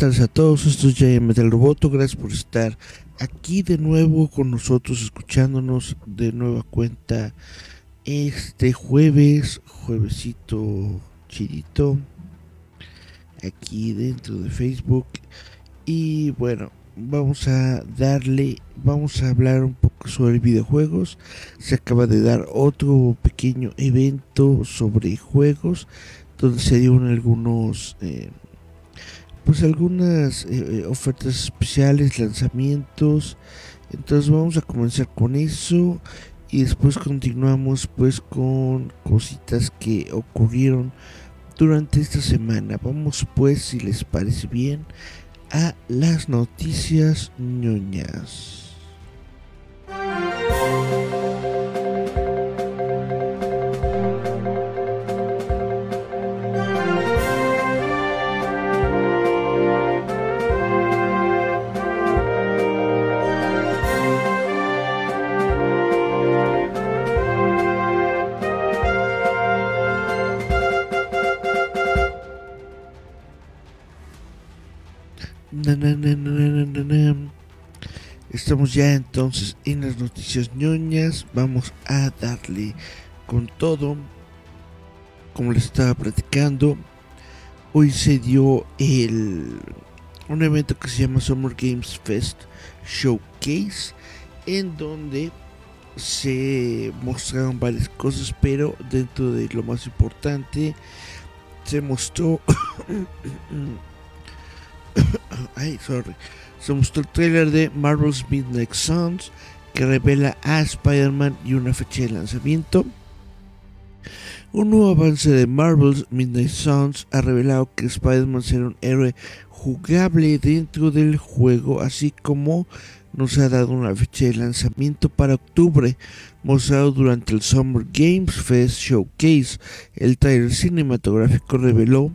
Tardes a todos, esto es Giant Metal Roboto, gracias por estar aquí de nuevo con nosotros, escuchándonos de nueva cuenta este jueves, juevesito chidito, aquí dentro de Facebook. Y bueno, vamos a darle, vamos a hablar un poco sobre videojuegos. Se acaba de dar otro pequeño evento sobre juegos donde se dieron algunos eh, pues algunas eh, ofertas especiales lanzamientos. Entonces vamos a comenzar con eso. Y después continuamos pues con cositas que ocurrieron durante esta semana. Vamos pues si les parece bien a las noticias ñoñas Estamos ya entonces en las noticias ñoñas. Vamos a darle con todo. Como les estaba platicando, hoy se dio el un evento que se llama Summer Games Fest Showcase, en donde se mostraron varias cosas, pero dentro de lo más importante se mostró Ay, sorry. Se mostró el trailer de Marvel's Midnight Suns que revela a Spider-Man y una fecha de lanzamiento. Un nuevo avance de Marvel's Midnight Suns ha revelado que Spider-Man será un héroe jugable dentro del juego, así como nos ha dado una fecha de lanzamiento para octubre, mostrado durante el Summer Games Fest Showcase. El trailer cinematográfico reveló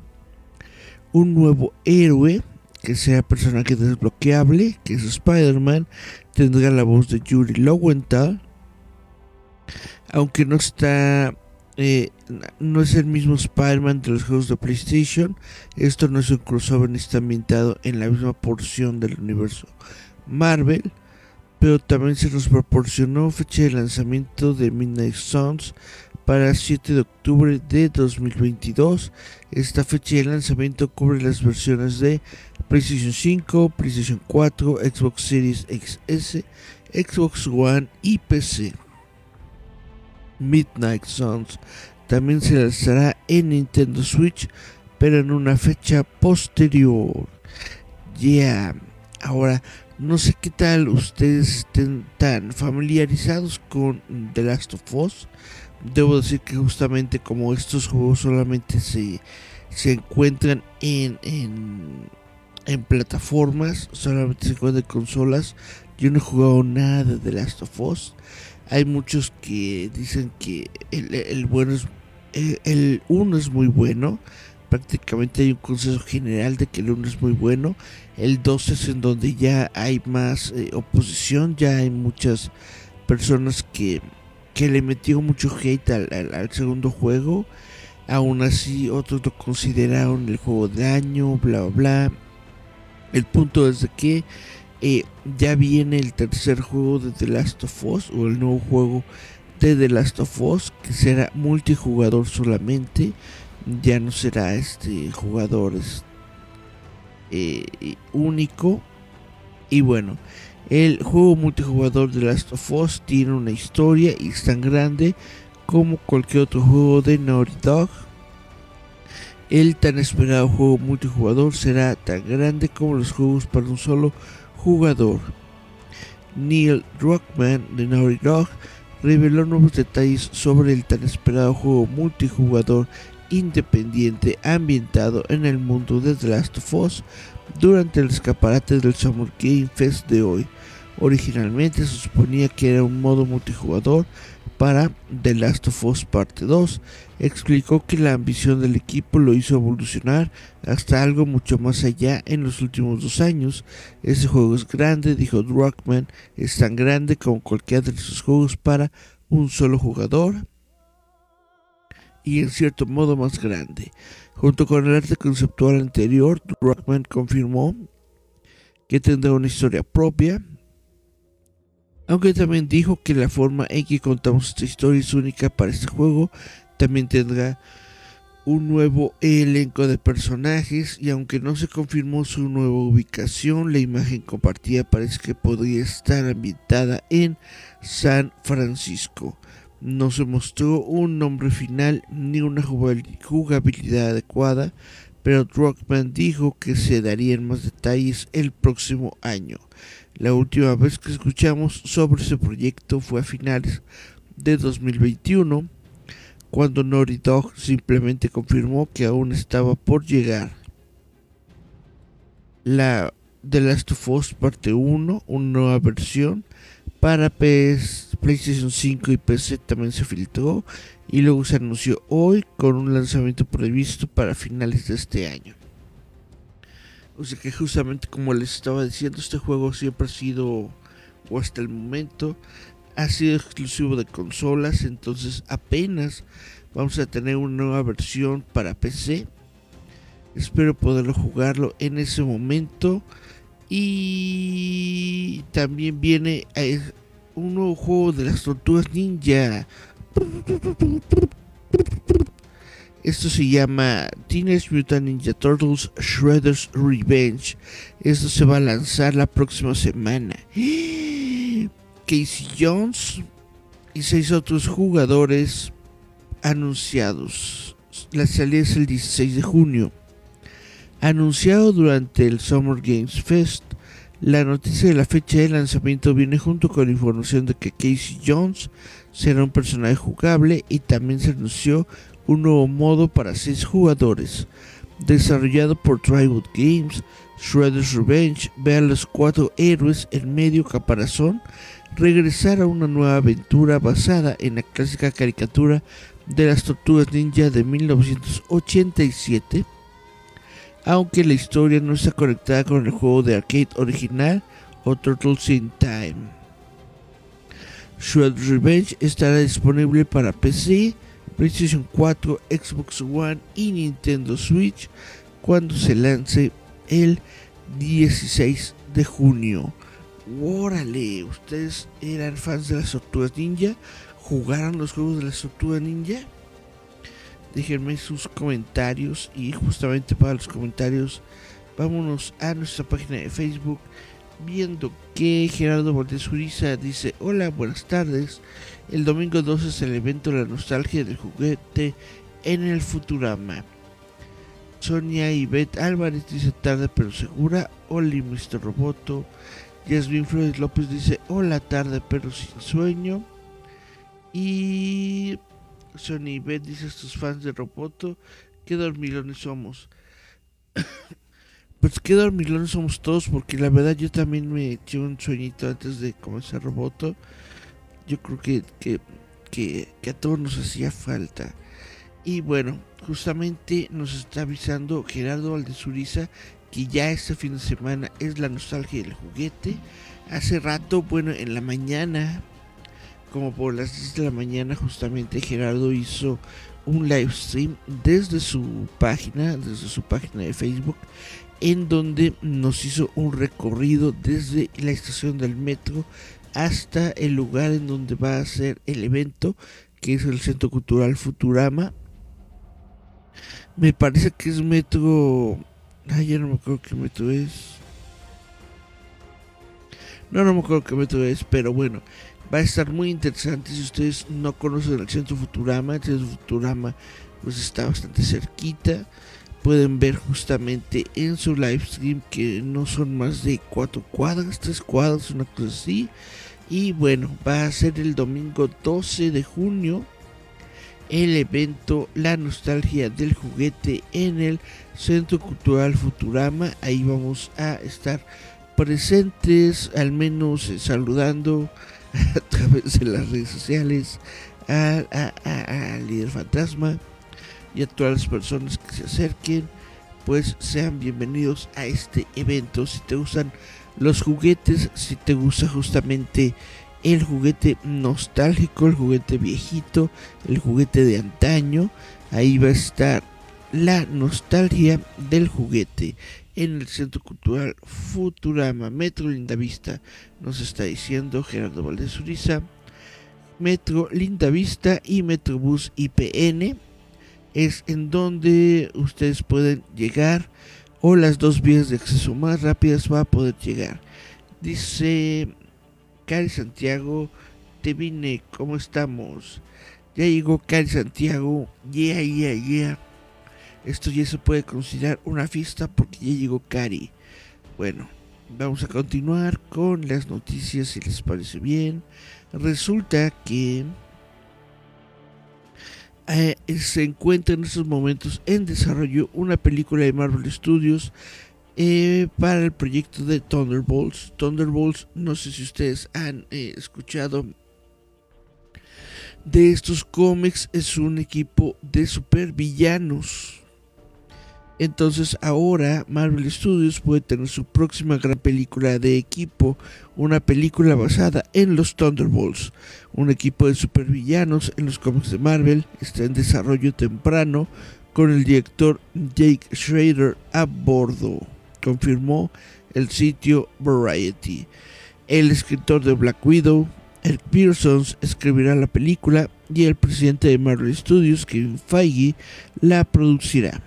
un nuevo héroe que sea personaje desbloqueable, que es Spider-Man, tendrá la voz de Yuri Lowenthal, aunque no está, eh, no es el mismo Spider-Man de los juegos de PlayStation, esto no es un crossover, está ambientado en la misma porción del universo Marvel, pero también se nos proporcionó fecha de lanzamiento de Midnight Suns para el 7 de octubre de 2022. Esta fecha de lanzamiento cubre las versiones de PlayStation 5, PlayStation 4, Xbox Series XS, Xbox One y PC. Midnight Suns también se lanzará en Nintendo Switch, pero en una fecha posterior. Ya, ahora no sé qué tal ustedes estén tan familiarizados con The Last of Us. Debo decir que justamente como estos juegos solamente se, se encuentran en, en en plataformas, solamente se juega de consolas. Yo no he jugado nada de The Last of Us. Hay muchos que dicen que el, bueno es el 1 es muy bueno. Prácticamente hay un consenso general de que el 1 es muy bueno. El 2 es en donde ya hay más eh, oposición, ya hay muchas personas que, que le metió mucho hate al, al segundo juego. Aún así, otros lo consideraron el juego de año, bla bla bla el punto es que eh, ya viene el tercer juego de The Last of Us o el nuevo juego de The Last of Us que será multijugador solamente. Ya no será este jugador eh, único. Y bueno, el juego multijugador de Last of Us tiene una historia y es tan grande como cualquier otro juego de Naughty Dog el tan esperado juego multijugador será tan grande como los juegos para un solo jugador. Neil Druckmann de Naughty Dog reveló nuevos detalles sobre el tan esperado juego multijugador independiente ambientado en el mundo de The Last of Us durante el escaparate del Summer Game Fest de hoy. Originalmente se suponía que era un modo multijugador para The Last of Us Parte 2. Explicó que la ambición del equipo lo hizo evolucionar hasta algo mucho más allá en los últimos dos años. Ese juego es grande, dijo Druckmann, es tan grande como cualquiera de sus juegos para un solo jugador y en cierto modo más grande. Junto con el arte conceptual anterior, Druckmann confirmó que tendrá una historia propia, aunque también dijo que la forma en que contamos esta historia es única para este juego, también tendrá un nuevo elenco de personajes y aunque no se confirmó su nueva ubicación, la imagen compartida parece que podría estar ambientada en San Francisco. No se mostró un nombre final ni una jugabilidad adecuada, pero Druckmann dijo que se darían más detalles el próximo año. La última vez que escuchamos sobre ese proyecto fue a finales de 2021, cuando Naughty Dog simplemente confirmó que aún estaba por llegar. La The Last of Us Parte 1, una nueva versión para PS, PlayStation 5 y PC también se filtró y luego se anunció hoy con un lanzamiento previsto para finales de este año. O sea que justamente como les estaba diciendo, este juego siempre ha sido, o hasta el momento, ha sido exclusivo de consolas. Entonces apenas vamos a tener una nueva versión para PC. Espero poderlo jugarlo en ese momento. Y también viene eh, un nuevo juego de las tortugas ninja. Esto se llama Teenage Mutant Ninja Turtles Shredder's Revenge. Esto se va a lanzar la próxima semana. Casey Jones y seis otros jugadores anunciados. La salida es el 16 de junio. Anunciado durante el Summer Games Fest, la noticia de la fecha de lanzamiento viene junto con la información de que Casey Jones será un personaje jugable y también se anunció un nuevo modo para 6 jugadores. Desarrollado por Triwood Games, Shredder's Revenge ve a los cuatro héroes en medio caparazón regresar a una nueva aventura basada en la clásica caricatura de las tortugas ninja de 1987, aunque la historia no está conectada con el juego de arcade original o Turtles in Time. Shredder's Revenge estará disponible para PC, PlayStation 4, Xbox One y Nintendo Switch cuando se lance el 16 de junio. Órale, ¿ustedes eran fans de las tortugas ninja? ¿Jugaron los juegos de las tortugas ninja? Déjenme sus comentarios y justamente para los comentarios vámonos a nuestra página de Facebook viendo que Gerardo Valdés Uriza dice hola buenas tardes el domingo 12 es el evento La Nostalgia del Juguete en el Futurama. Sonia Beth Álvarez dice tarde pero segura. Oli Mr. Roboto. Yasmin Flores López dice hola tarde pero sin sueño. Y Sonia y Beth dice estos fans de Roboto. Qué dormilones somos. pues qué dormilones somos todos porque la verdad yo también me eché un sueñito antes de comenzar Roboto yo creo que, que, a todos nos hacía falta. Y bueno, justamente nos está avisando Gerardo Valdezuriza que ya este fin de semana es la nostalgia del juguete. Hace rato, bueno, en la mañana, como por las 10 de la mañana, justamente Gerardo hizo un live stream desde su página, desde su página de Facebook, en donde nos hizo un recorrido desde la estación del metro hasta el lugar en donde va a ser el evento, que es el Centro Cultural Futurama. Me parece que es metro... Ay, ya no me acuerdo qué metro es. No, no me acuerdo qué metro es, pero bueno, va a estar muy interesante si ustedes no conocen el Centro Futurama. El Centro Futurama pues está bastante cerquita. Pueden ver justamente en su live stream que no son más de cuatro cuadras, tres cuadras, una cosa así. Y bueno, va a ser el domingo 12 de junio el evento La nostalgia del juguete en el Centro Cultural Futurama. Ahí vamos a estar presentes, al menos eh, saludando a través de las redes sociales al líder fantasma y a todas las personas que se acerquen. Pues sean bienvenidos a este evento. Si te gustan los juguetes, si te gusta justamente el juguete nostálgico, el juguete viejito, el juguete de antaño. Ahí va a estar la nostalgia del juguete en el Centro Cultural Futurama. Metro Lindavista nos está diciendo Gerardo Valdez Uriza. Metro Lindavista y Metrobús IPN es en donde ustedes pueden llegar o las dos vías de acceso más rápidas va a poder llegar. Dice Cari Santiago, te vine, ¿cómo estamos? Ya llegó Cari Santiago, yeah, yeah, yeah. Esto ya se puede considerar una fiesta porque ya llegó Cari. Bueno, vamos a continuar con las noticias si les parece bien. Resulta que eh, se encuentra en estos momentos en desarrollo una película de Marvel Studios eh, para el proyecto de Thunderbolts. Thunderbolts, no sé si ustedes han eh, escuchado de estos cómics, es un equipo de supervillanos. Entonces ahora Marvel Studios puede tener su próxima gran película de equipo, una película basada en los Thunderbolts. Un equipo de supervillanos en los cómics de Marvel está en desarrollo temprano con el director Jake Schrader a bordo confirmó el sitio Variety. El escritor de Black Widow, Eric Pearson, escribirá la película y el presidente de Marvel Studios, Kevin Feige, la producirá.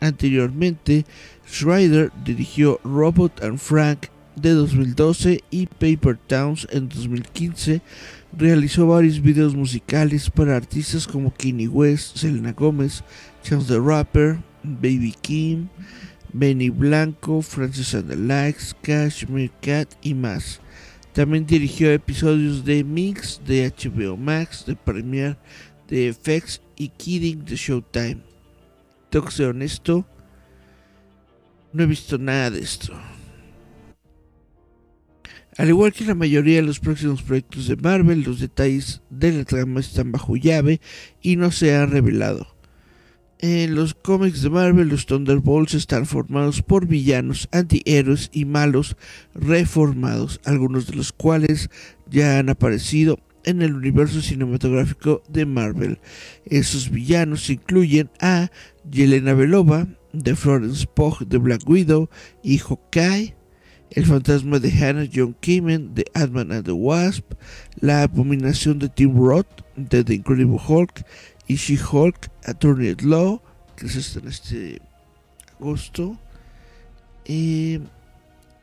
Anteriormente, Schreider dirigió Robot and Frank de 2012 y Paper Towns en 2015. Realizó varios videos musicales para artistas como Kanye West, Selena Gomez, Chance the Rapper, Baby Kim, Benny Blanco, Francis and the Cashmere Cat y más. También dirigió episodios de Mix de HBO Max, de Premiere, de FX y Kidding de Showtime. Tengo que ser honesto, no he visto nada de esto. Al igual que la mayoría de los próximos proyectos de Marvel, los detalles de la trama están bajo llave y no se han revelado. En los cómics de Marvel, los Thunderbolts están formados por villanos, antihéroes y malos reformados, algunos de los cuales ya han aparecido en el universo cinematográfico de Marvel. Esos villanos incluyen a Yelena Belova, de Florence Pugh de Black Widow y Hawkeye, el fantasma de Hannah John Kamen de Ant-Man and the Wasp, la abominación de Tim Roth de The Incredible Hulk y She-Hulk Attorney at Law, que es en este agosto. Eh,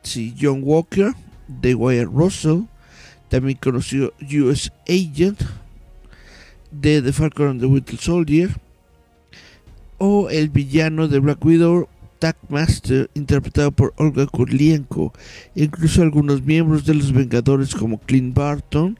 sí, John Walker de Wyatt Russell, también conocido US Agent de The Falcon and the Winter Soldier, o el villano de Black Widow, Master, interpretado por Olga Kurlienko, incluso algunos miembros de los Vengadores como Clint Barton,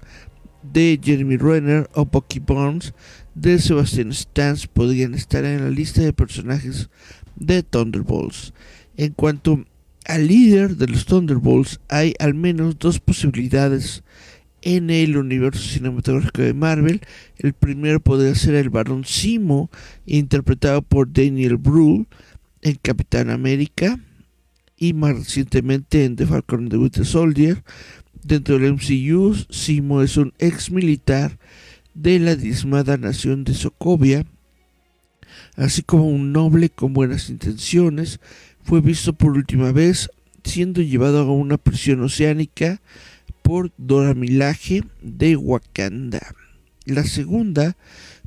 de Jeremy Renner o Bucky Barnes de Sebastian Stans podrían estar en la lista de personajes de Thunderbolts. En cuanto al líder de los Thunderbolts, hay al menos dos posibilidades en el universo cinematográfico de Marvel. El primero podría ser el Barón Simo, interpretado por Daniel Brühl en Capitán América y más recientemente en The Falcon and the Winter Soldier. Dentro del MCU, Simo es un ex militar de la diezmada nación de Sokovia, así como un noble con buenas intenciones, fue visto por última vez siendo llevado a una prisión oceánica Dora Milaje de Wakanda. La segunda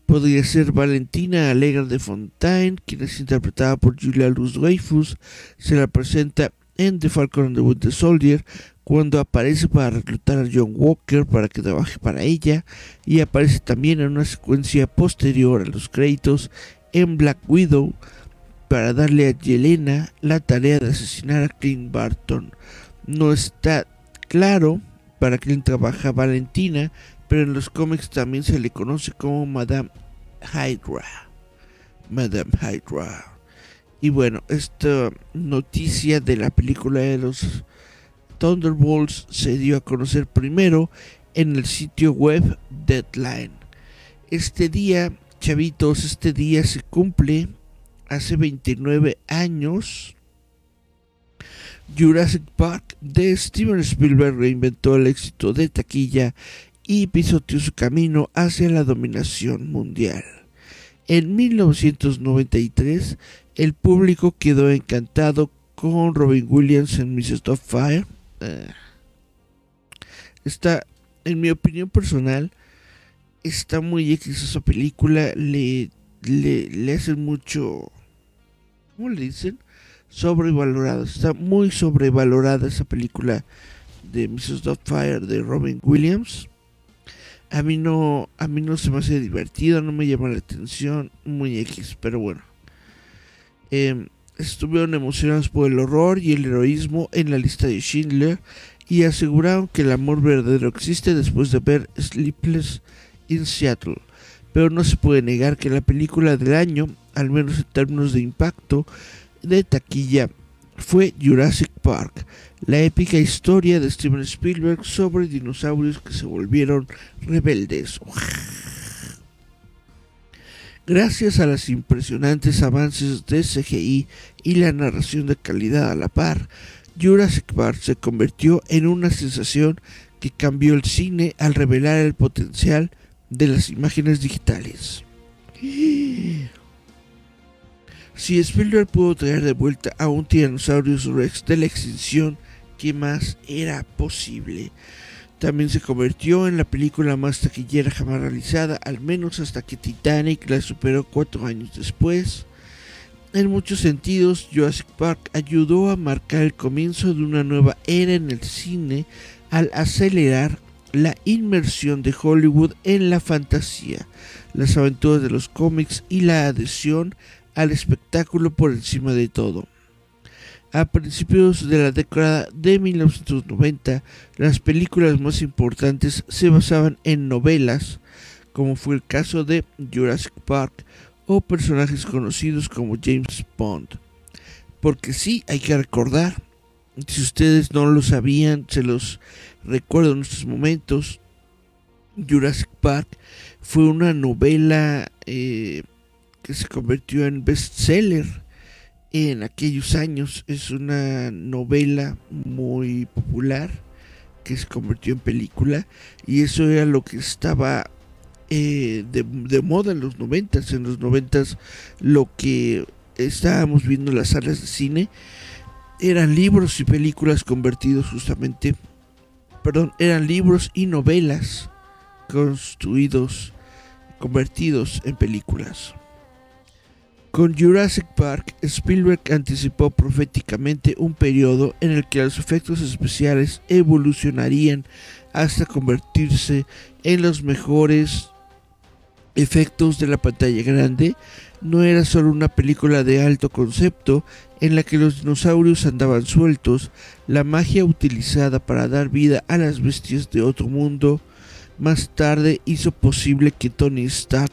podría ser Valentina Alegra de Fontaine, quien es interpretada por Julia Luz Dreyfus. Se la presenta en The Falcon and the Winter Soldier cuando aparece para reclutar a John Walker para que trabaje para ella y aparece también en una secuencia posterior a los créditos en Black Widow para darle a Yelena la tarea de asesinar a Clint Barton. No está claro para quién trabaja Valentina, pero en los cómics también se le conoce como Madame Hydra. Madame Hydra. Y bueno, esta noticia de la película de los Thunderbolts se dio a conocer primero en el sitio web Deadline. Este día, chavitos, este día se cumple hace 29 años. Jurassic Park de Steven Spielberg reinventó el éxito de taquilla y pisoteó su camino hacia la dominación mundial. En 1993, el público quedó encantado con Robin Williams en Mrs. Fire. Eh, está, en mi opinión personal, está muy X esa película. Le, le, le hacen mucho. ¿Cómo le dicen? Sobrevalorada. Está muy sobrevalorada esa película de Mrs. Fire de Robin Williams. A mí no, a mí no se me hace divertido, no me llama la atención, muy X, pero bueno. Eh, estuvieron emocionados por el horror y el heroísmo en la lista de Schindler y aseguraron que el amor verdadero existe después de ver Sleepless in Seattle. Pero no se puede negar que la película del año, al menos en términos de impacto de taquilla, fue Jurassic Park, la épica historia de Steven Spielberg sobre dinosaurios que se volvieron rebeldes. Gracias a los impresionantes avances de CGI y la narración de calidad a la par, Jurassic Park se convirtió en una sensación que cambió el cine al revelar el potencial de las imágenes digitales. Si Spielberg pudo traer de vuelta a un Tyrannosaurus Rex de la extinción, ¿qué más era posible? También se convirtió en la película más taquillera jamás realizada, al menos hasta que Titanic la superó cuatro años después. En muchos sentidos, Jurassic Park ayudó a marcar el comienzo de una nueva era en el cine al acelerar la inmersión de Hollywood en la fantasía, las aventuras de los cómics y la adhesión al espectáculo por encima de todo. A principios de la década de 1990, las películas más importantes se basaban en novelas, como fue el caso de Jurassic Park o personajes conocidos como James Bond. Porque sí, hay que recordar, si ustedes no lo sabían, se los recuerdo en estos momentos, Jurassic Park fue una novela eh, que se convirtió en bestseller en aquellos años. Es una novela muy popular que se convirtió en película y eso era lo que estaba eh, de, moda en los noventas. En los noventas lo que estábamos viendo en las salas de cine eran libros y películas convertidos justamente, perdón, eran libros y novelas construidos, convertidos en películas. Con Jurassic Park, Spielberg anticipó proféticamente un periodo en el que los efectos especiales evolucionarían hasta convertirse en los mejores efectos de la pantalla grande. No era solo una película de alto concepto en la que los dinosaurios andaban sueltos, la magia utilizada para dar vida a las bestias de otro mundo más tarde hizo posible que Tony Stark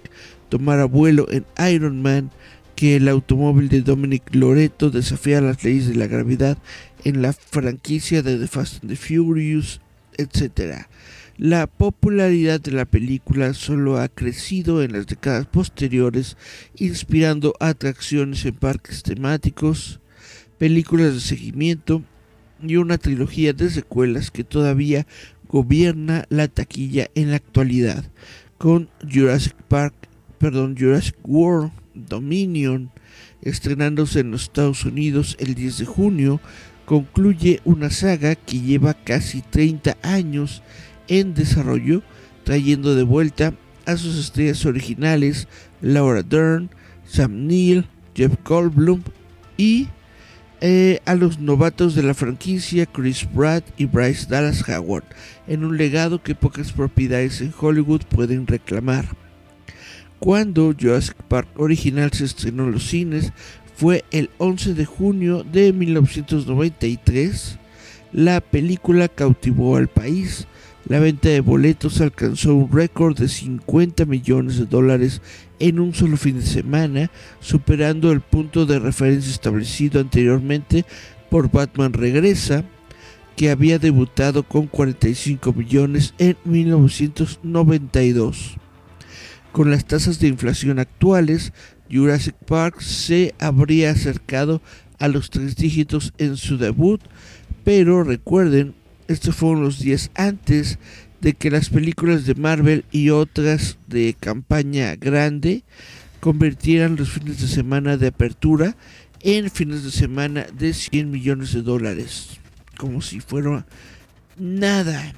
tomara vuelo en Iron Man que el automóvil de Dominic Loreto desafía las leyes de la gravedad en la franquicia de The Fast and the Furious, etc. La popularidad de la película solo ha crecido en las décadas posteriores, inspirando atracciones en parques temáticos, películas de seguimiento y una trilogía de secuelas que todavía gobierna la taquilla en la actualidad, con Jurassic Park, perdón, Jurassic World Dominion, estrenándose en los Estados Unidos el 10 de junio, concluye una saga que lleva casi 30 años en desarrollo, trayendo de vuelta a sus estrellas originales Laura Dern, Sam Neill, Jeff Goldblum y eh, a los novatos de la franquicia Chris Pratt y Bryce Dallas Howard, en un legado que pocas propiedades en Hollywood pueden reclamar. Cuando Jurassic Park original se estrenó en los cines fue el 11 de junio de 1993. La película cautivó al país, La venta de boletos alcanzó un récord de 50 millones de dólares en un solo fin de semana, superando el punto de referencia establecido anteriormente por Batman Regresa, que había debutado con 45 millones en 1992. Con las tasas de inflación actuales, Jurassic Park se habría acercado a los tres dígitos en su debut, pero recuerden, estos fueron los días antes de que las películas de Marvel y otras de campaña grande convirtieran los fines de semana de apertura en fines de semana de 100 millones de dólares, como si fuera nada.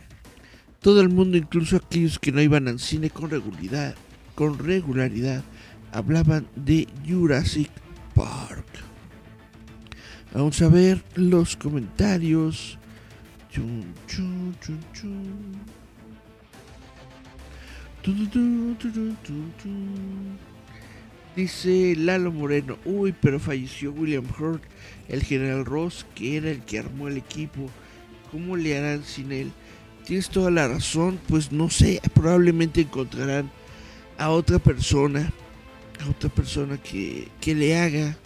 Todo el mundo, incluso aquellos que no iban al cine con regularidad, con regularidad hablaban de Jurassic Park. Vamos a ver los comentarios. Chun, chun, chun, Dice Lalo Moreno, uy, pero falleció William Hurt, el general Ross, que era el que armó el equipo. ¿Cómo le harán sin él? Tienes toda la razón, pues no sé, probablemente encontrarán a otra persona, a otra persona que, que le haga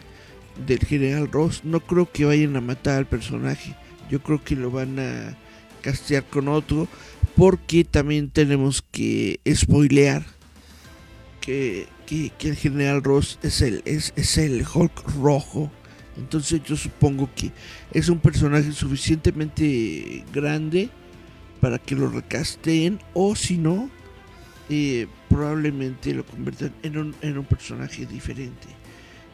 del general Ross. No creo que vayan a matar al personaje, yo creo que lo van a castear con otro, porque también tenemos que spoilear que, que, el general Ross es el, es, es el Hulk rojo. Entonces yo supongo que es un personaje suficientemente grande para que lo recasteen o si no, eh, probablemente lo conviertan en un, en un personaje diferente.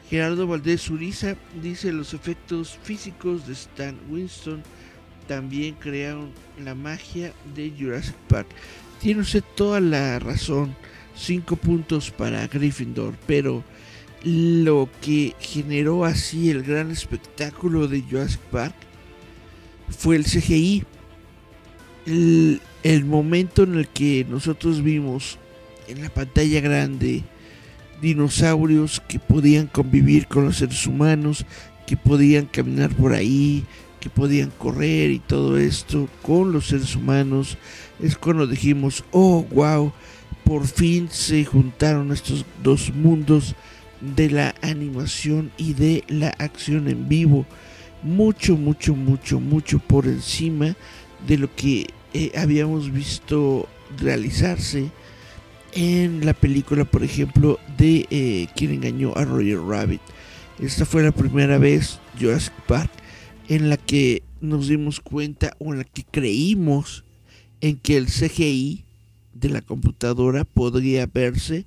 Gerardo Valdés Uriza dice los efectos físicos de Stan Winston también crearon la magia de Jurassic Park. Tiene usted toda la razón. Cinco puntos para Gryffindor, pero lo que generó así el gran espectáculo de Jurassic Park fue el CGI. El, el momento en el que nosotros vimos en la pantalla grande dinosaurios que podían convivir con los seres humanos, que podían caminar por ahí, que podían correr y todo esto con los seres humanos, es cuando dijimos, oh, wow, por fin se juntaron estos dos mundos de la animación y de la acción en vivo. Mucho, mucho, mucho, mucho por encima de lo que eh, habíamos visto realizarse en la película, por ejemplo, de eh, Quien engañó a Roger Rabbit. Esta fue la primera vez, Jurassic Park, en la que nos dimos cuenta o en la que creímos en que el CGI de la computadora podría verse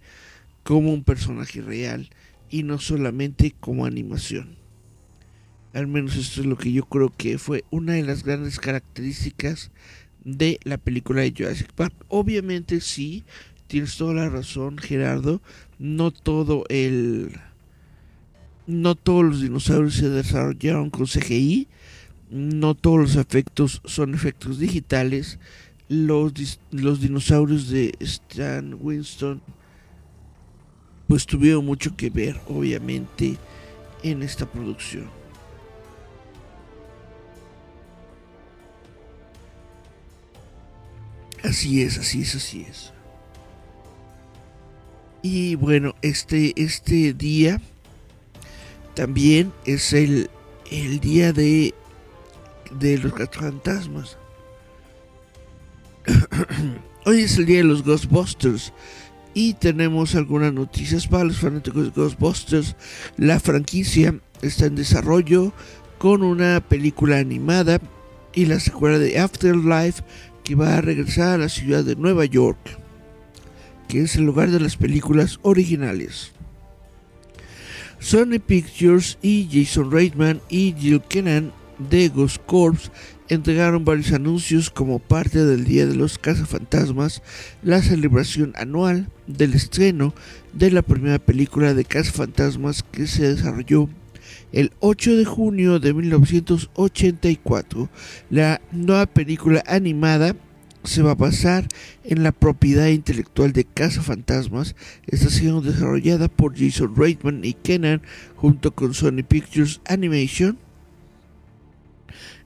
como un personaje real y no solamente como animación. Al menos esto es lo que yo creo que fue una de las grandes características de la película de Jurassic Park. Obviamente sí, tienes toda la razón, Gerardo. No todo el. No todos los dinosaurios se desarrollaron con CGI. No todos los efectos son efectos digitales. Los, los dinosaurios de Stan Winston pues tuvieron mucho que ver, obviamente, en esta producción. Así es, así es, así es. Y bueno, este, este día también es el, el día de, de los fantasmas. Hoy es el día de los Ghostbusters y tenemos algunas noticias para los fanáticos de Ghostbusters. La franquicia está en desarrollo con una película animada y la secuela de Afterlife que va a regresar a la ciudad de Nueva York, que es el lugar de las películas originales. Sony Pictures y Jason Reitman y Jill Kennan de Ghost Corps entregaron varios anuncios como parte del Día de los Cazafantasmas, la celebración anual del estreno de la primera película de Cazafantasmas que se desarrolló el 8 de junio de 1984, la nueva película animada se va a basar en la propiedad intelectual de Casa Fantasmas. Está siendo desarrollada por Jason Reitman y Kenan junto con Sony Pictures Animation.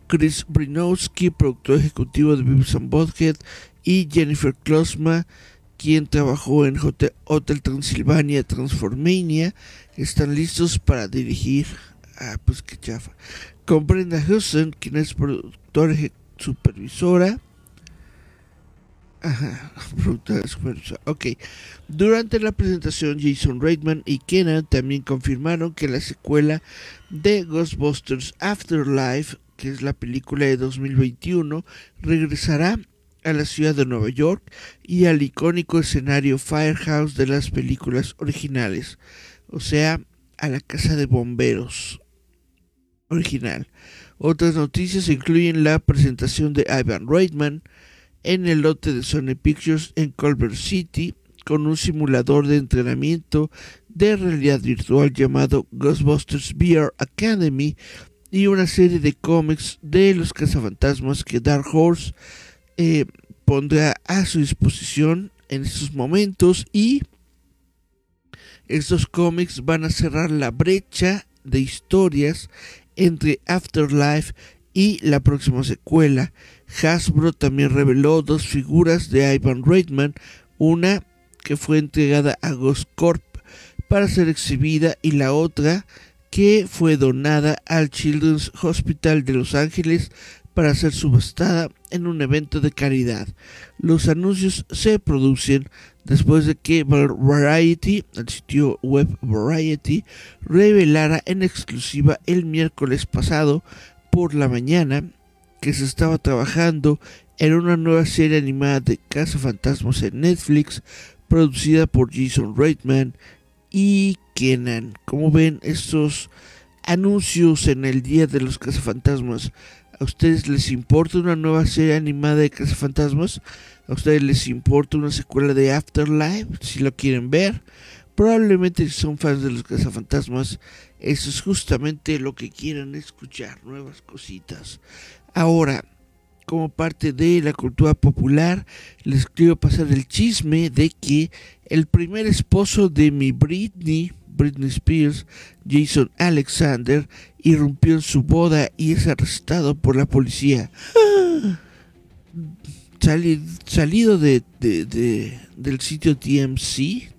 Chris Brinowski, productor ejecutivo de Beavis and y Jennifer Klosma, quien trabajó en Hotel, Hotel Transilvania Transformania, están listos para dirigir. Ah, pues qué chafa. Con Brenda quien es productora supervisora. Durante la presentación, Jason Reitman y Kenan también confirmaron que la secuela de Ghostbusters Afterlife, que es la película de 2021, regresará a la ciudad de Nueva York y al icónico escenario Firehouse de las películas originales, o sea, a la casa de bomberos original. Otras noticias incluyen la presentación de Ivan Reitman en el lote de Sony Pictures en Culver City con un simulador de entrenamiento de realidad virtual llamado Ghostbusters VR Academy y una serie de cómics de los cazafantasmas que Dark Horse eh, pondrá a su disposición en estos momentos y estos cómics van a cerrar la brecha de historias entre Afterlife y la próxima secuela. Hasbro también reveló dos figuras de Ivan Reitman, una que fue entregada a Ghost Corp para ser exhibida y la otra que fue donada al Children's Hospital de Los Ángeles para ser subastada en un evento de caridad. Los anuncios se producen después de que Variety, el sitio web Variety, revelara en exclusiva el miércoles pasado por la mañana que se estaba trabajando en una nueva serie animada de Fantasmas en Netflix producida por Jason Reitman y Kenan. Como ven, estos anuncios en el Día de los Cazafantasmas ¿A ustedes les importa una nueva serie animada de Cazafantasmas? ¿A ustedes les importa una secuela de Afterlife? Si lo quieren ver. Probablemente si son fans de los cazafantasmas, eso es justamente lo que quieran escuchar, nuevas cositas. Ahora, como parte de la cultura popular, les quiero pasar el chisme de que el primer esposo de mi Britney, Britney Spears, Jason Alexander, irrumpió en su boda y es arrestado por la policía. salido de, del sitio TMC,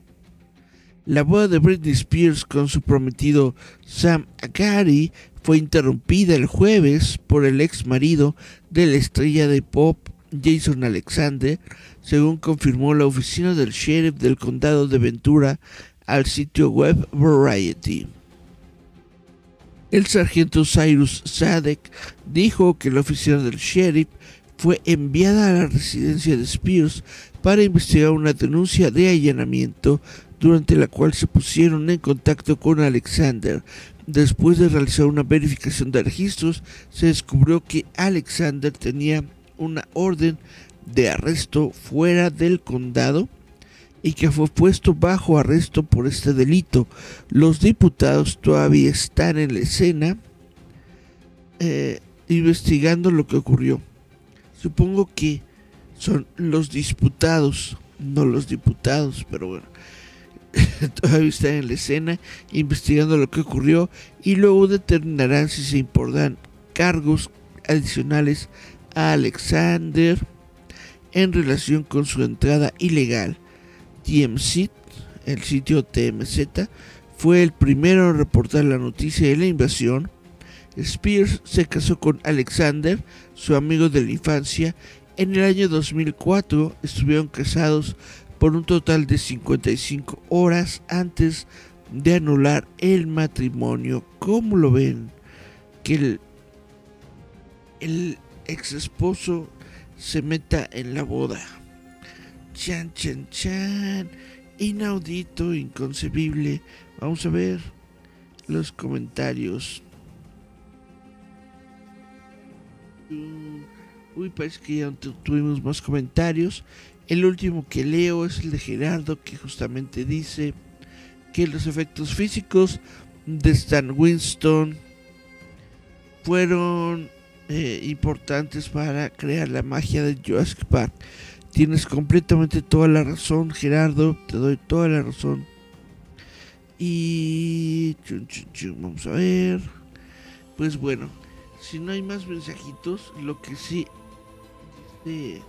la boda de Britney Spears con su prometido Sam Agari fue interrumpida el jueves por el ex marido de la estrella de pop Jason Alexander, según confirmó la oficina del sheriff del condado de Ventura al sitio web Variety. El sargento Cyrus Sadek dijo que la oficina del sheriff fue enviada a la residencia de Spears para investigar una denuncia de allanamiento durante la cual se pusieron en contacto con Alexander. Después de realizar una verificación de registros, se descubrió que Alexander tenía una orden de arresto fuera del condado y que fue puesto bajo arresto por este delito. Los diputados todavía están en la escena eh, investigando lo que ocurrió. Supongo que son los disputados, no los diputados, pero bueno. todavía están en la escena investigando lo que ocurrió y luego determinarán si se importan cargos adicionales a Alexander en relación con su entrada ilegal TMZ, el sitio TMZ, fue el primero en reportar la noticia de la invasión. Spears se casó con Alexander, su amigo de la infancia. En el año 2004 estuvieron casados por un total de 55 horas antes de anular el matrimonio. ¿Cómo lo ven? Que el, el ex esposo se meta en la boda. Chan, chan, chan. Inaudito, inconcebible. Vamos a ver los comentarios. Uy, parece que ya tuvimos más comentarios. El último que leo es el de Gerardo, que justamente dice que los efectos físicos de Stan Winston fueron eh, importantes para crear la magia de Jurassic Park. Tienes completamente toda la razón, Gerardo. Te doy toda la razón. Y... vamos a ver. Pues bueno, si no hay más mensajitos, lo que sí... Este,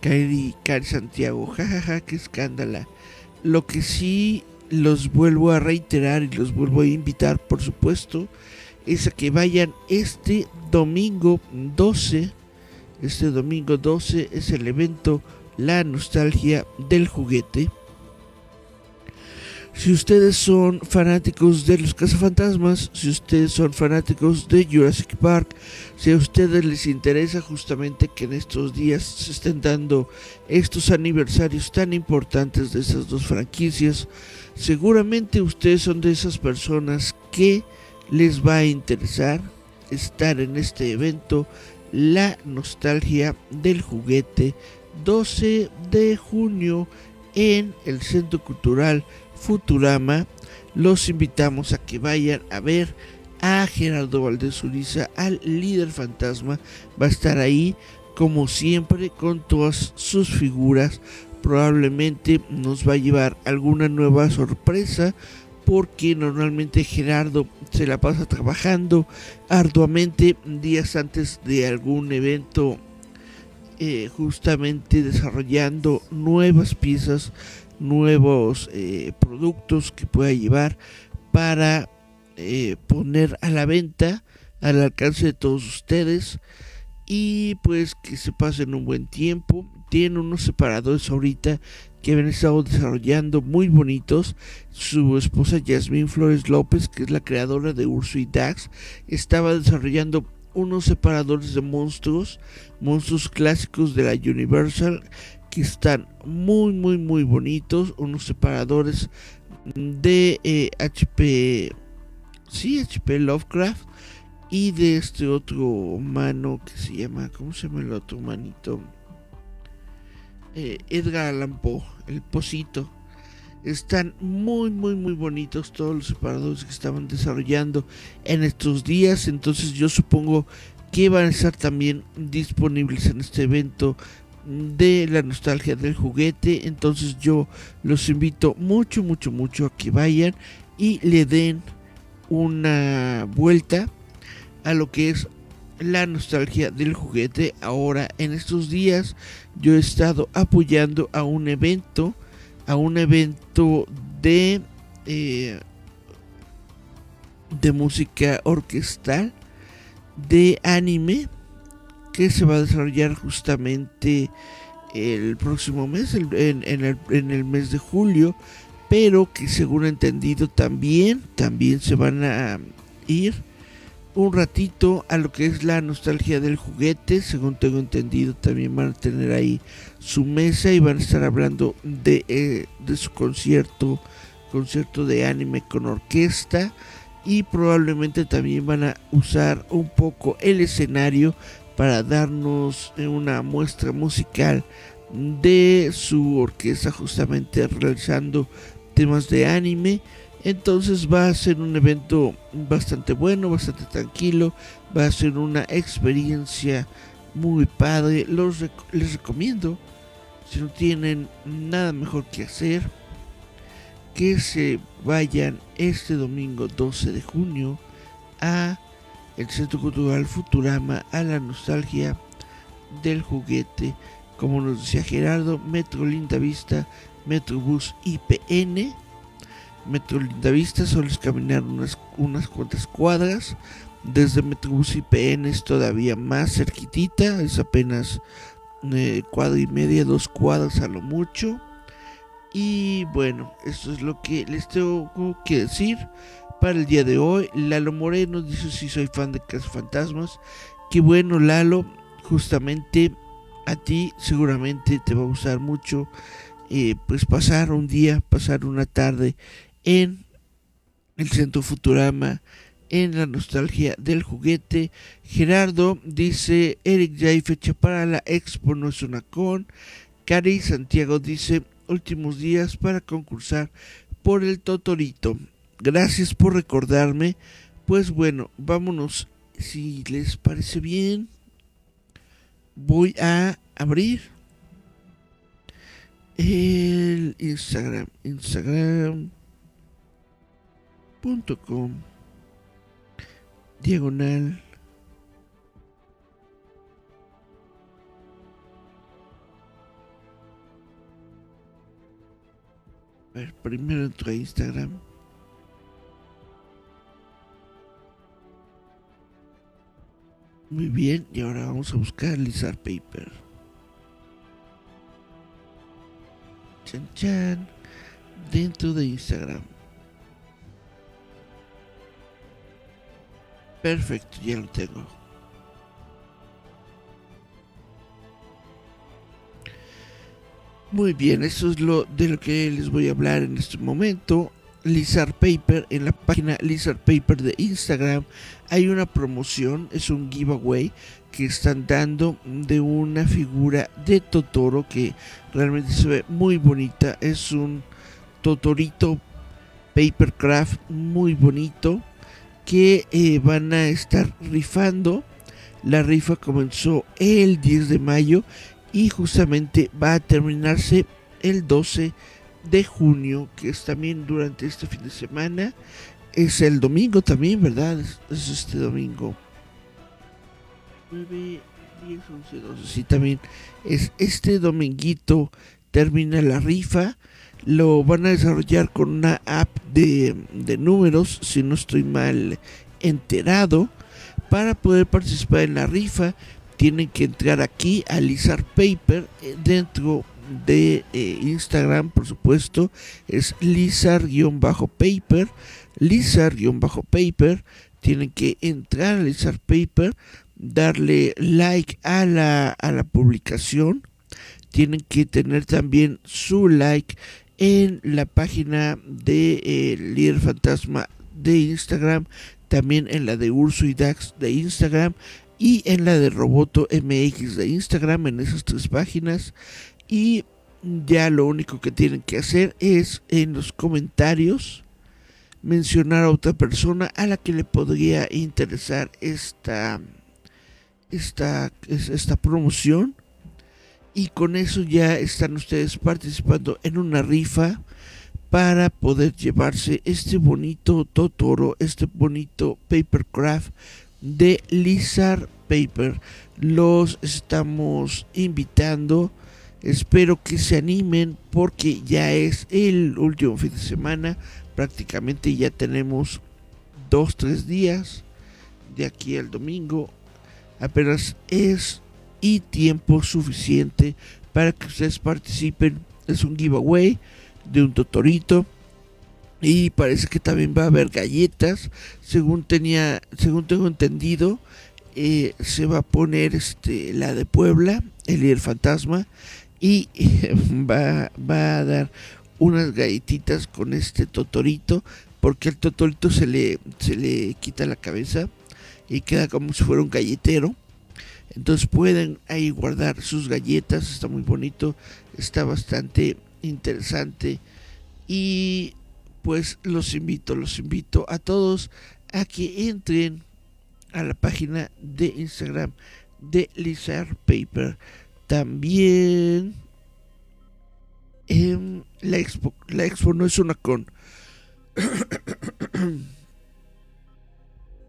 Kairi, Kairi Santiago, jajaja, ja, ja, qué escándala. Lo que sí los vuelvo a reiterar y los vuelvo a invitar, por supuesto, es a que vayan este domingo 12. Este domingo 12 es el evento La Nostalgia del Juguete si ustedes son fanáticos de los cazafantasmas, si ustedes son fanáticos de Jurassic Park, si a ustedes les interesa justamente que en estos días se estén dando estos aniversarios tan importantes de esas dos franquicias, seguramente ustedes son de esas personas que les va a interesar estar en este evento, la nostalgia del juguete, 12 de junio en el Centro Cultural Futurama, los invitamos a que vayan a ver a Gerardo Valdés Uriza, al líder fantasma. Va a estar ahí, como siempre, con todas sus figuras. Probablemente nos va a llevar alguna nueva sorpresa, porque normalmente Gerardo se la pasa trabajando arduamente días antes de algún evento, eh, justamente desarrollando nuevas piezas nuevos eh, productos que pueda llevar para eh, poner a la venta al alcance de todos ustedes y pues que se pasen un buen tiempo. Tiene unos separadores ahorita que han estado desarrollando muy bonitos. Su esposa Yasmín Flores López, que es la creadora de Urso y Dax, estaba desarrollando unos separadores de monstruos, monstruos clásicos de la Universal que están muy muy muy bonitos unos separadores de HP sí HP Lovecraft y de este otro mano que se llama ¿cómo se llama el otro manito? Eh, Edgar Allan Poe el Posito están muy muy muy bonitos todos los separadores que estaban desarrollando en estos días entonces yo supongo que van a estar también disponibles en este evento de la nostalgia del juguete. Entonces yo los invito mucho, mucho, mucho a que vayan y le den una vuelta a lo que es la nostalgia del juguete. Ahora, en estos días, yo he estado apoyando a un evento, a un evento de, eh, de música orquestal, de anime que se va a desarrollar justamente el próximo mes, en, el, mes de julio, pero que según entendido también, también se van a ir un ratito a lo que es la nostalgia del juguete, según tengo entendido también van a tener ahí su mesa y van a estar hablando de, eh, de su concierto, concierto de anime con orquesta. Y probablemente también van a usar un poco el escenario para darnos una muestra musical de su orquesta justamente realizando temas de anime. Entonces va a ser un evento bastante bueno, bastante tranquilo, va a ser una experiencia muy padre. Los les recomiendo, si no tienen nada mejor que hacer, que se vayan este domingo 12 de junio a el Centro Cultural Futurama a la nostalgia del juguete. Como nos decía Gerardo, Metro Linda Vista, Metrobús IPN. Metro Linda Vista solo es caminar unas, unas cuantas cuadras. Desde Metrobús IPN es todavía más cerquitita, es apenas eh, cuadra y media, dos cuadras a lo mucho. Y bueno, esto es lo que les tengo que decir para el día de hoy. Lalo Moreno dice si soy fan de Fantasmas. Qué bueno Lalo, justamente a ti seguramente te va a gustar mucho eh, pues pasar un día, pasar una tarde en el Centro Futurama, en la nostalgia del juguete. Gerardo dice, Eric ya hay fecha para la expo, no es una con. Cari Santiago dice, últimos días para concursar por el Totorito gracias por recordarme. Pues bueno, vámonos. Si les parece bien, voy a abrir el Instagram. Instagram.com. Diagonal. A ver, primero entro a Instagram. Muy bien, y ahora vamos a buscar Lizard Paper. Chan chan. Dentro de Instagram. Perfecto, ya lo tengo. Muy bien, eso es lo de lo que les voy a hablar en este momento. Lizard Paper, en la página Lizard Paper de Instagram hay una promoción, es un giveaway que están dando de una figura de Totoro que realmente se ve muy bonita. Es un Totorito Papercraft muy bonito que eh, van a estar rifando. La rifa comenzó el 10 de mayo y justamente va a terminarse el 12 de junio, que es también durante este fin de semana. Es el domingo también, ¿verdad? Es, este domingo. 9, 10, 11, 12. Sí, también es este dominguito. Termina la rifa. Lo van a desarrollar con una app de, de números, si no estoy mal enterado. Para poder participar en la rifa, tienen que entrar aquí a Lizard Paper eh, dentro de eh, Instagram, por supuesto, es Lizard-Paper. Lizard-Paper. Tienen que entrar a Lizard Paper, darle like a la, a la publicación. Tienen que tener también su like en la página de eh, Líder Fantasma de Instagram, también en la de Urso y Dax de Instagram y en la de Roboto MX de Instagram, en esas tres páginas y ya lo único que tienen que hacer es en los comentarios mencionar a otra persona a la que le podría interesar esta, esta, esta promoción y con eso ya están ustedes participando en una rifa para poder llevarse este bonito Totoro, este bonito papercraft de Lizard Paper. Los estamos invitando Espero que se animen porque ya es el último fin de semana. Prácticamente ya tenemos dos, tres días de aquí al domingo. Apenas es y tiempo suficiente para que ustedes participen. Es un giveaway de un totorito. Y parece que también va a haber galletas. Según tenía, según tengo entendido, eh, se va a poner este la de Puebla, el líder fantasma y va, va a dar unas galletitas con este totorito porque al totorito se le, se le quita la cabeza y queda como si fuera un galletero. Entonces pueden ahí guardar sus galletas, está muy bonito, está bastante interesante y pues los invito, los invito a todos a que entren a la página de Instagram de Lizard Paper también em, la, expo, la expo no es una con.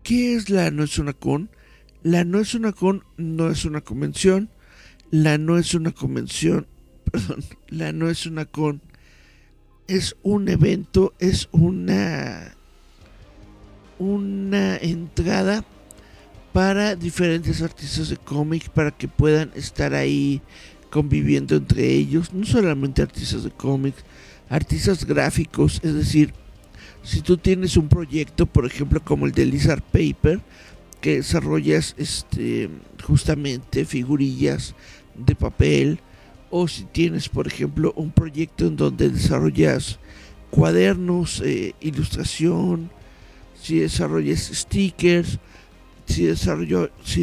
¿Qué es la no es una con? La no es una con no es una convención. La no es una convención. Perdón. La no es una con. Es un evento. Es una. Una entrada para diferentes artistas de cómic para que puedan estar ahí conviviendo entre ellos, no solamente artistas de cómics, artistas gráficos, es decir, si tú tienes un proyecto, por ejemplo, como el de Lizard Paper, que desarrollas este justamente figurillas de papel, o si tienes, por ejemplo, un proyecto en donde desarrollas cuadernos, eh, ilustración, si desarrollas stickers, si,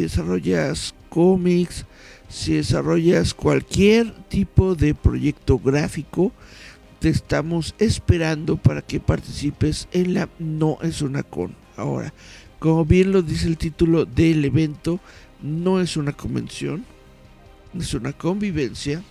desarrollas cómics, si desarrollas cualquier tipo de proyecto gráfico, te estamos esperando para que participes en la No es una con. Ahora, como bien lo dice el título del evento, no es una convención, es una convivencia.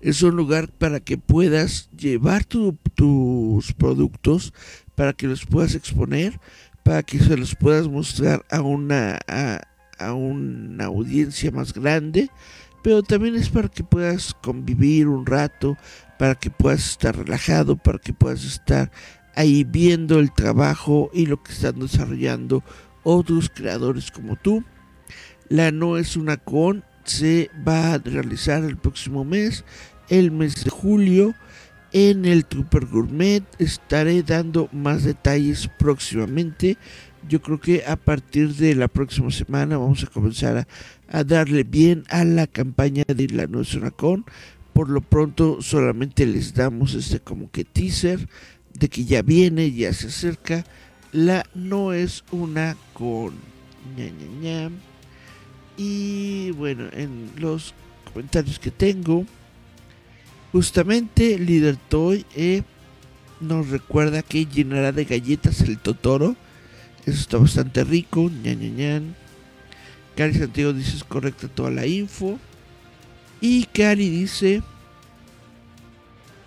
Es un lugar para que puedas llevar tus productos, para que los puedas exponer, para que se los puedas mostrar a una, a, una audiencia más grande, pero también es para que puedas convivir un rato, para que puedas estar relajado, para que puedas estar ahí viendo el trabajo y lo que están desarrollando otros creadores como tú. La No es una con se va a realizar el próximo mes, el mes de julio, en el Trooper Gourmet. Estaré dando más detalles próximamente. Yo creo que a partir de la próxima semana vamos a comenzar a, darle bien a la campaña de la es una con. Por lo pronto solamente les damos este como que teaser de que ya viene, ya se acerca. La no es una con ña, Y bueno, en los comentarios que tengo, justamente Líder Toy eh, nos recuerda que llenará de galletas el Totoro. Eso está bastante rico. ña, ñan. Cari Santiago dice es correcta toda la info. Y Cari dice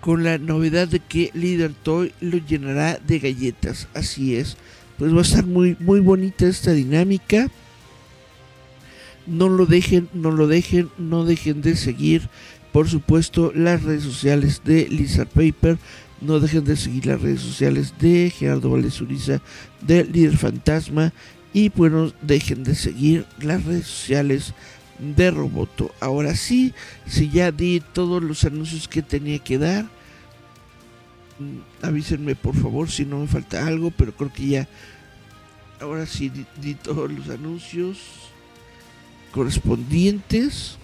con la novedad de que Leader Toy lo llenará de galletas. Así es. Pues va a estar muy, muy bonita esta dinámica. No lo dejen, no lo dejen, no dejen de seguir, por supuesto, las redes sociales de Lizard Paper. No dejen de seguir las redes sociales de Gerardo Valdezuriza, de Líder Fantasma. Y bueno, dejen de seguir las redes sociales de Roboto. Ahora sí, si ya di todos los anuncios que tenía que dar, mm, avísenme por favor si no me falta algo, pero creo que ya, ahora sí di, todos los anuncios correspondientes.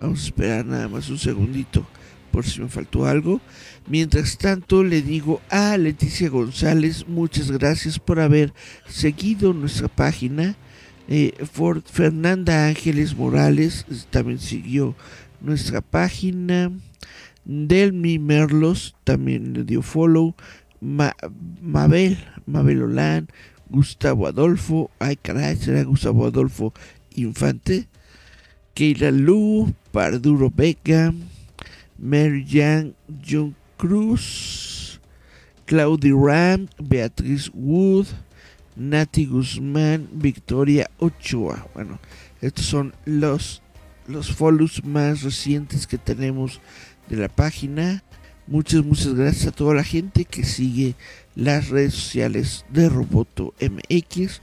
Vamos a esperar nada más un segundito por si me faltó algo. Mientras tanto, le digo a Leticia González, muchas gracias por haber seguido nuestra página eh, Fernanda Ángeles Morales también siguió nuestra página. Delmi Merlos también le dio follow. Mabel, Mabel Olan, Gustavo Adolfo, ay caray, será Gustavo Adolfo Infante. Keila Lu, Parduro Beca, Mary Jan John Cruz, Claudia Ram, Beatriz Wood, Nati Guzmán, Victoria Ochoa. Bueno, estos son los, los follows más recientes que tenemos de la página. Muchas, muchas gracias a toda la gente que sigue las redes sociales de Roboto MX.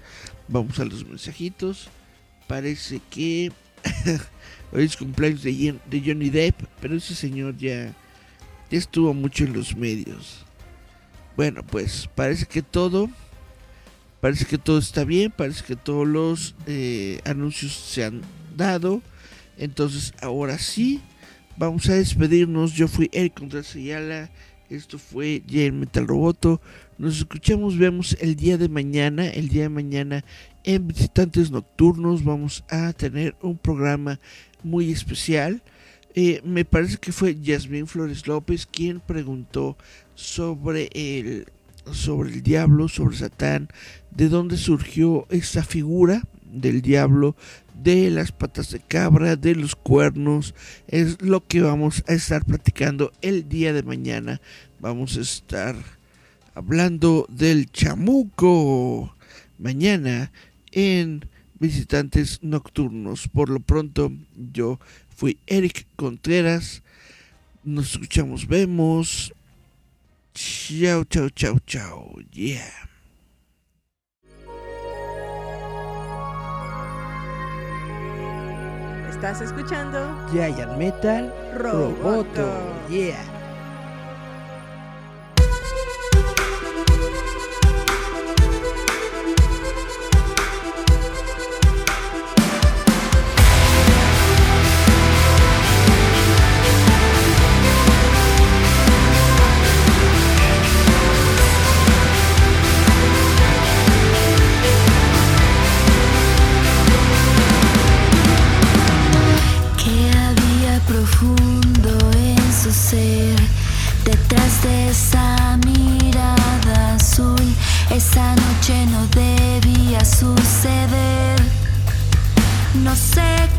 Vamos a los mensajitos. Parece que hoy es cumpleaños de, Johnny Depp, pero ese señor ya, ya estuvo mucho en los medios. Bueno, pues parece que todo Parece que todo está bien, parece que todos los eh, anuncios se han dado. Entonces, ahora sí, vamos a despedirnos. Yo fui Eric Contreras Ayala. Esto fue Jen Metal Roboto. Nos escuchamos, vemos el día de mañana. El día de mañana en Visitantes Nocturnos vamos a tener un programa muy especial. Eh, me parece que fue Yasmín Flores López quien preguntó sobre el sobre el diablo, sobre Satán, de dónde surgió esa figura del diablo, de las patas de cabra, de los cuernos, es lo que vamos a estar platicando el día de mañana. Vamos a estar hablando del chamuco mañana en visitantes nocturnos. Por lo pronto, yo fui Eric Contreras. Nos escuchamos, vemos. Chao, chao, chao, chao. Yeah. Estás escuchando Giant Metal Roboto. Roboto. Yeah. profundo en su ser. Detrás de esa mirada azul, esa noche no debía suceder. No sé